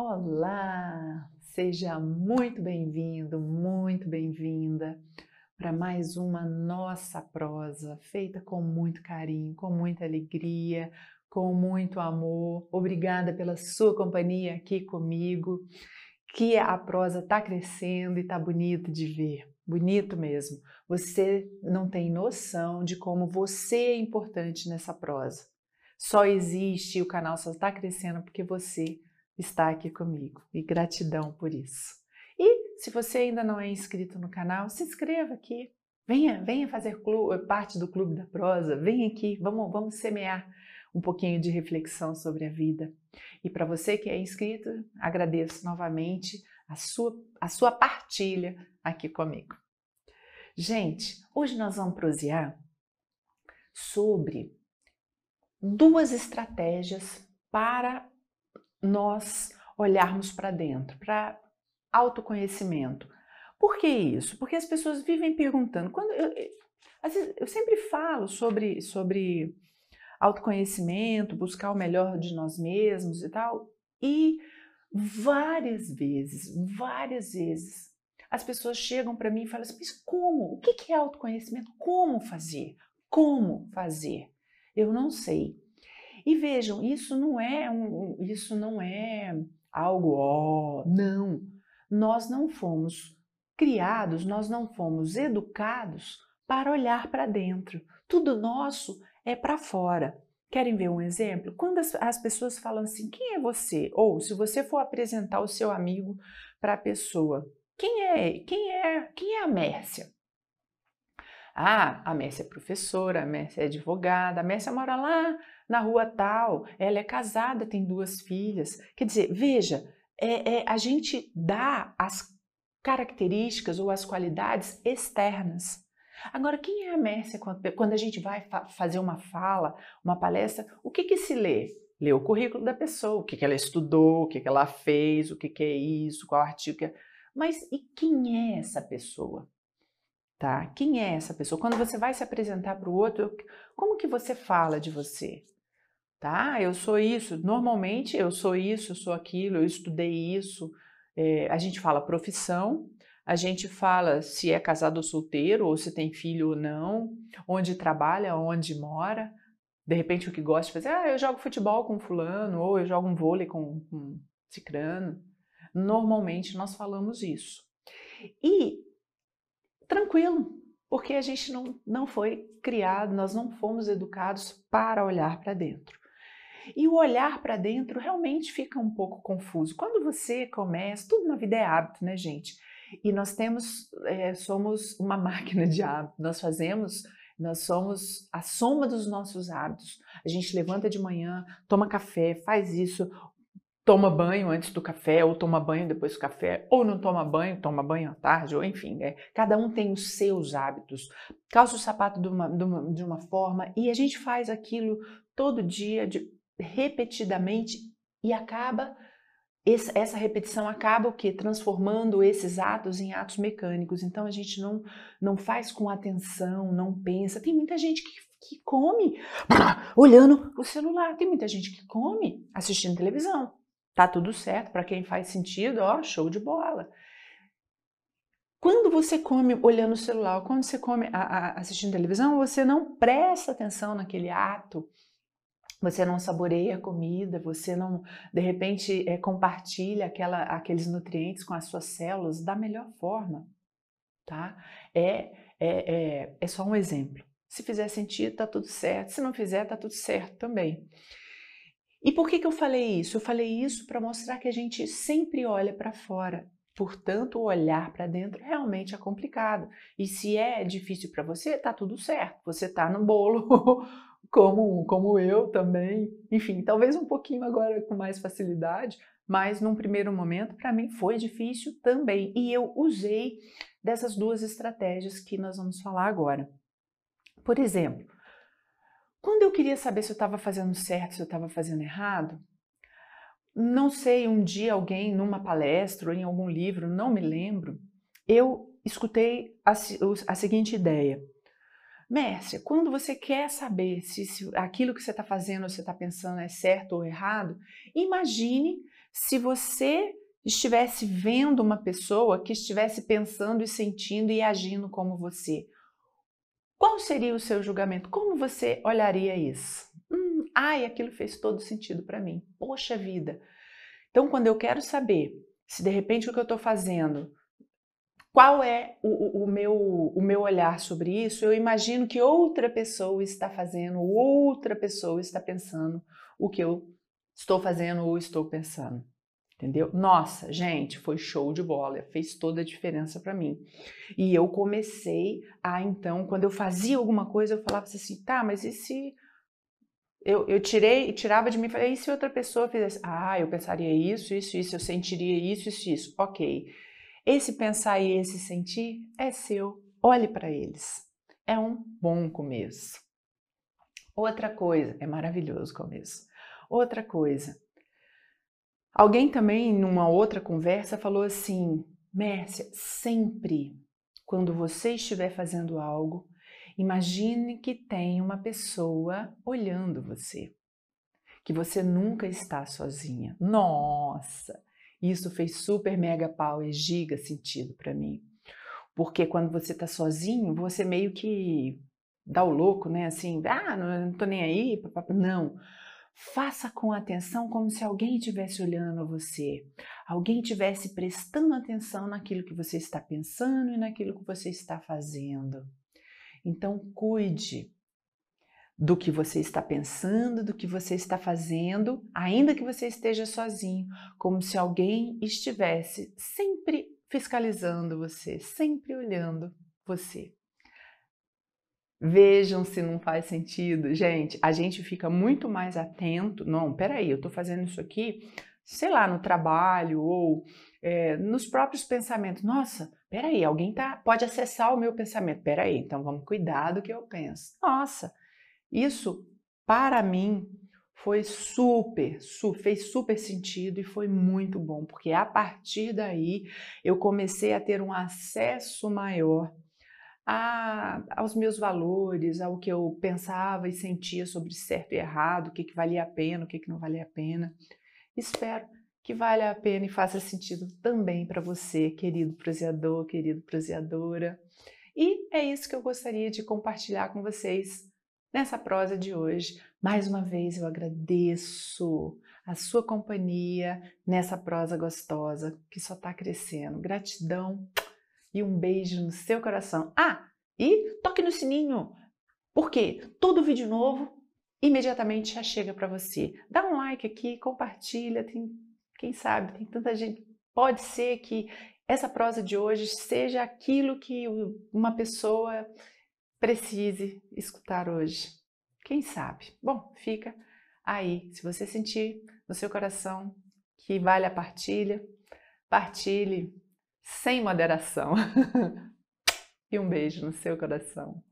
Olá! Seja muito bem-vindo, muito bem-vinda para mais uma nossa prosa, feita com muito carinho, com muita alegria, com muito amor. Obrigada pela sua companhia aqui comigo, que a prosa está crescendo e está bonito de ver, bonito mesmo. Você não tem noção de como você é importante nessa prosa. Só existe, o canal só está crescendo porque você está aqui comigo e gratidão por isso. E se você ainda não é inscrito no canal, se inscreva aqui. Venha, venha fazer parte do Clube da Prosa. Venha aqui, vamos, vamos semear um pouquinho de reflexão sobre a vida. E para você que é inscrito, agradeço novamente a sua, a sua partilha aqui comigo. Gente, hoje nós vamos prosear sobre duas estratégias para nós olharmos para dentro, para autoconhecimento. Por que isso? Porque as pessoas vivem perguntando. Quando eu, eu sempre falo sobre, sobre autoconhecimento, buscar o melhor de nós mesmos e tal, e várias vezes, várias vezes, as pessoas chegam para mim e falam assim: mas como? O que é autoconhecimento? Como fazer? Como fazer? Eu não sei. E vejam, isso não é um, isso não é algo ó, não. Nós não fomos criados, nós não fomos educados para olhar para dentro. Tudo nosso é para fora. Querem ver um exemplo? Quando as, as, pessoas falam assim, quem é você? Ou se você for apresentar o seu amigo para a pessoa, quem é? Quem é? Quem é a Mércia? Ah, a Mércia é professora, a Mércia é advogada, a Mércia mora lá na rua tal, ela é casada, tem duas filhas. Quer dizer, veja, é, é, a gente dá as características ou as qualidades externas. Agora, quem é a Mércia quando, a gente vai fa fazer uma fala, uma palestra? O que, que se lê? Lê o currículo da pessoa, o que, que ela estudou, o que, que ela fez, o que, que é isso, qual artigo que é. Mas e quem é essa pessoa? Tá? Quem é essa pessoa? Quando você vai se apresentar para o outro, como que você fala de você? tá? Eu sou isso. Normalmente eu sou isso, eu sou aquilo, eu estudei isso. É, a gente fala profissão, a gente fala se é casado ou solteiro, ou se tem filho ou não, onde trabalha, onde mora. De repente o que gosta de fazer, ah, eu jogo futebol com fulano, ou eu jogo um vôlei com, com cicrano. Normalmente nós falamos isso. E tranquilo, porque a gente não, não foi criado, nós não fomos educados para olhar para dentro. E o olhar para dentro realmente fica um pouco confuso. Quando você começa, tudo na vida é hábito, né, gente? E nós temos, é, somos uma máquina de hábito, nós fazemos, nós somos a soma dos nossos hábitos. A gente levanta de manhã, toma café, faz isso, toma banho antes do café, ou toma banho depois do café, ou não toma banho, toma banho à tarde, ou enfim, é, cada um tem os seus hábitos. Calça o sapato de uma, de uma, de uma forma e a gente faz aquilo todo dia, de, repetidamente e acaba essa repetição acaba o que transformando esses atos em atos mecânicos. Então a gente não não faz com atenção, não pensa. Tem muita gente que, que come olhando o celular. Tem muita gente que come assistindo televisão. Tá tudo certo para quem faz sentido, ó, show de bola. Quando você come olhando o celular, quando você come a, a, assistindo televisão, você não presta atenção naquele ato você não saboreia a comida, você não, de repente, é, compartilha aquela, aqueles nutrientes com as suas células da melhor forma, tá? É, é, é, é só um exemplo. Se fizer sentido, tá tudo certo. Se não fizer, tá tudo certo também. E por que, que eu falei isso? Eu falei isso para mostrar que a gente sempre olha para fora. Portanto, olhar para dentro realmente é complicado. E se é difícil para você, tá tudo certo. Você tá no bolo como, como eu também. Enfim, talvez um pouquinho agora com mais facilidade, mas num primeiro momento para mim foi difícil também. E eu usei dessas duas estratégias que nós vamos falar agora. Por exemplo, quando eu queria saber se eu estava fazendo certo, se eu estava fazendo errado, não sei, um dia alguém numa palestra ou em algum livro, não me lembro, eu escutei a, a seguinte ideia Mércia, quando você quer saber se, se aquilo que você está fazendo ou você está pensando é certo ou errado, imagine se você estivesse vendo uma pessoa que estivesse pensando e sentindo e agindo como você. Qual seria o seu julgamento? Como você olharia isso? Hum, ai, aquilo fez todo sentido para mim. Poxa vida. Então, quando eu quero saber se de repente o que eu estou fazendo qual é o, o, meu, o meu olhar sobre isso? Eu imagino que outra pessoa está fazendo, outra pessoa está pensando o que eu estou fazendo ou estou pensando. Entendeu? Nossa, gente, foi show de bola, fez toda a diferença para mim. E eu comecei a, então, quando eu fazia alguma coisa, eu falava assim, tá, mas e se eu, eu tirei, tirava de mim falei, e se outra pessoa fizesse? Ah, eu pensaria isso, isso, isso, eu sentiria isso, isso, isso. Ok. Esse pensar e esse sentir é seu. Olhe para eles. É um bom começo. Outra coisa, é maravilhoso o começo. Outra coisa. Alguém também, numa outra conversa, falou assim: Mércia, sempre quando você estiver fazendo algo, imagine que tem uma pessoa olhando você, que você nunca está sozinha. Nossa, isso fez super mega power, giga sentido para mim. Porque quando você tá sozinho, você meio que dá o louco, né? Assim, ah, não, não tô nem aí, papapá. não. Faça com atenção como se alguém estivesse olhando você, alguém estivesse prestando atenção naquilo que você está pensando e naquilo que você está fazendo. Então, cuide do que você está pensando, do que você está fazendo, ainda que você esteja sozinho, como se alguém estivesse sempre fiscalizando você, sempre olhando você. Vejam se não faz sentido. Gente, a gente fica muito mais atento. Não, peraí, eu estou fazendo isso aqui, sei lá, no trabalho ou é, nos próprios pensamentos. Nossa, peraí, alguém tá, pode acessar o meu pensamento. Peraí, então vamos cuidar do que eu penso. Nossa, isso, para mim, foi super, su fez super sentido e foi muito bom, porque a partir daí eu comecei a ter um acesso maior a, aos meus valores, ao que eu pensava e sentia sobre certo e errado, o que, que valia a pena, o que, que não valia a pena. Espero que valha a pena e faça sentido também para você, querido proseador, querido proseadora. E é isso que eu gostaria de compartilhar com vocês Nessa prosa de hoje, mais uma vez eu agradeço a sua companhia nessa prosa gostosa que só está crescendo. Gratidão e um beijo no seu coração. Ah, e toque no sininho, porque todo vídeo novo imediatamente já chega para você. Dá um like aqui, compartilha, tem, quem sabe, tem tanta gente. Pode ser que essa prosa de hoje seja aquilo que uma pessoa precise escutar hoje. Quem sabe? Bom, fica aí. Se você sentir no seu coração que vale a partilha, partilhe sem moderação. e um beijo no seu coração.